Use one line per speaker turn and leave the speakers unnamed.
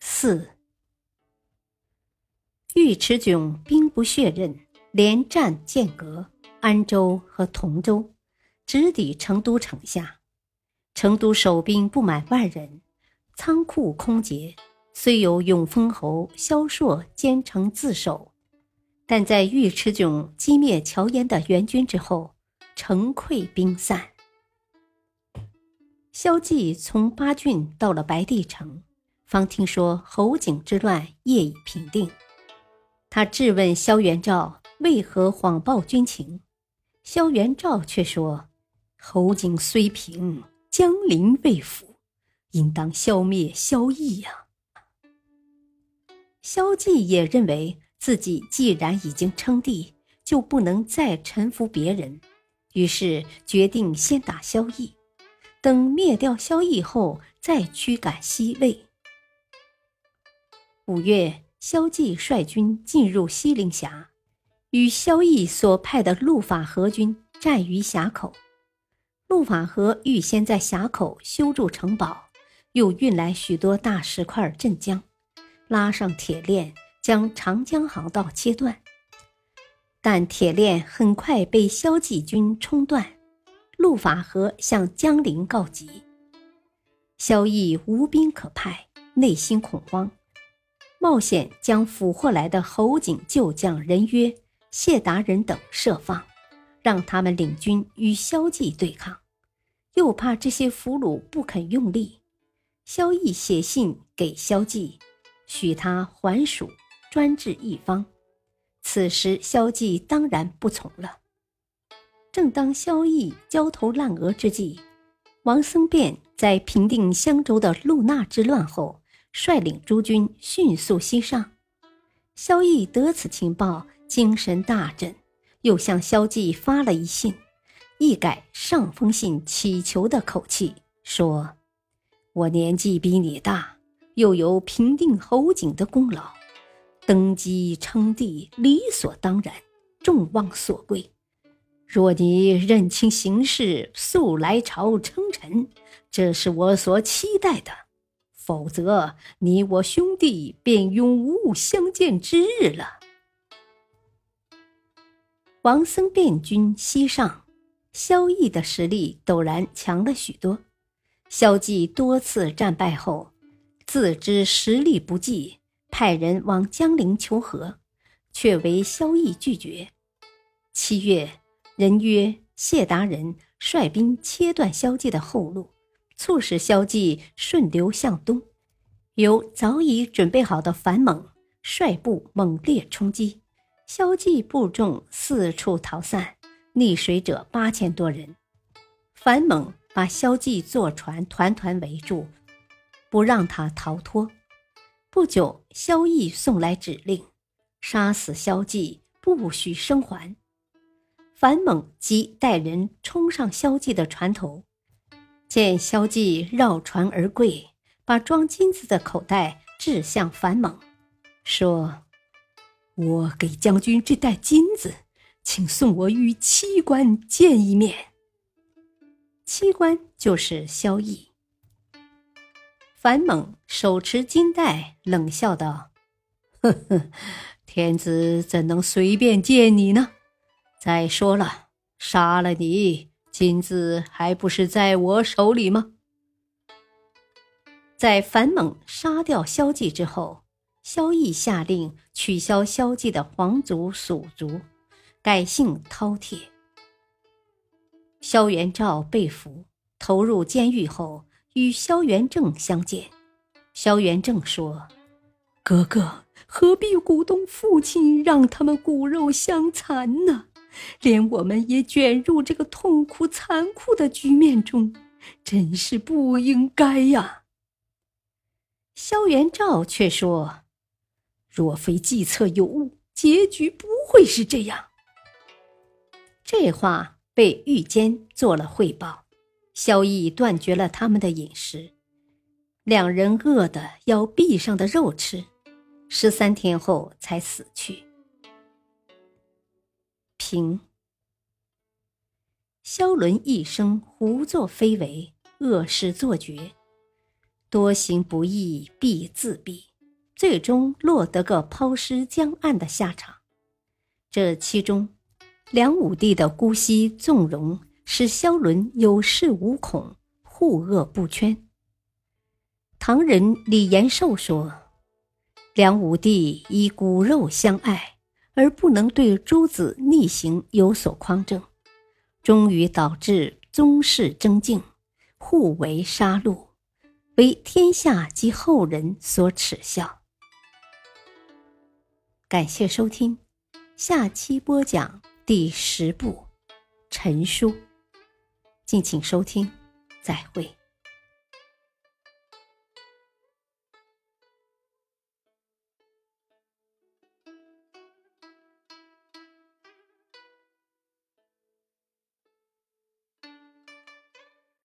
四，尉迟迥兵不血刃，连战剑阁、安州和同州，直抵成都城下。成都守兵不满万人，仓库空竭，虽有永丰侯萧硕兼城自守，但在尉迟迥击灭乔烟的援军之后，城溃兵散。萧纪从巴郡到了白帝城。方听说侯景之乱业已平定，他质问萧元昭为何谎报军情，萧元昭却说：“侯景虽平，江陵未腐，应当消灭萧绎呀。”萧纪也认为自己既然已经称帝，就不能再臣服别人，于是决定先打萧绎，等灭掉萧绎后再驱赶西魏。五月，萧纪率军进入西陵峡，与萧绎所派的陆法和军战于峡口。陆法和预先在峡口修筑城堡，又运来许多大石块镇江，拉上铁链将长江航道切断。但铁链很快被萧纪军冲断，陆法和向江陵告急。萧绎无兵可派，内心恐慌。冒险将俘获来的侯景旧将任约、谢达人等设放，让他们领军与萧纪对抗，又怕这些俘虏不肯用力。萧绎写信给萧纪，许他还蜀，专治一方。此时萧纪当然不从了。正当萧绎焦头烂额之际，王僧辩在平定襄州的陆纳之乱后。率领诸军迅速西上，萧绎得此情报，精神大振，又向萧纪发了一信，一改上封信乞求的口气，说：“我年纪比你大，又有平定侯景的功劳，登基称帝理所当然，众望所归。若你认清形势，速来朝称臣，这是我所期待的。”否则，你我兄弟便永无相见之日了。王僧辩军西上，萧绎的实力陡然强了许多。萧纪多次战败后，自知实力不济，派人往江陵求和，却为萧绎拒绝。七月，人曰谢达人率兵切断萧纪的后路。促使萧纪顺流向东，由早已准备好的樊猛率部猛烈冲击，萧纪部众四处逃散，溺水者八千多人。樊猛把萧纪坐船团团围住，不让他逃脱。不久，萧绎送来指令，杀死萧纪，不许生还。樊猛即带人冲上萧纪的船头。见萧霁绕船而跪，把装金子的口袋掷向樊猛，说：“我给将军这袋金子，请送我与七官见一面。”七官就是萧绎。樊猛手持金袋，冷笑道：“呵呵，天子怎能随便见你呢？再说了，杀了你。”金子还不是在我手里吗？在樊猛杀掉萧纪之后，萧绎下令取消萧纪的皇族属族，改姓饕餮。萧元昭被俘，投入监狱后，与萧元正相见。萧元正说：“哥哥何必鼓动父亲，让他们骨肉相残呢？”连我们也卷入这个痛苦残酷的局面中，真是不应该呀！萧元照却说：“若非计策有误，结局不会是这样。”这话被御坚做了汇报，萧绎断绝了他们的饮食，两人饿得要壁上的肉吃，十三天后才死去。平。萧伦一生胡作非为，恶事作绝，多行不义必自毙，最终落得个抛尸江岸的下场。这其中，梁武帝的姑息纵容，使萧伦有恃无恐，护恶不圈。唐人李延寿说：“梁武帝以骨肉相爱，而不能对诸子逆行有所匡正。”终于导致宗室争竞，互为杀戮，为天下及后人所耻笑。感谢收听，下期播讲第十部《陈书》，敬请收听，再会。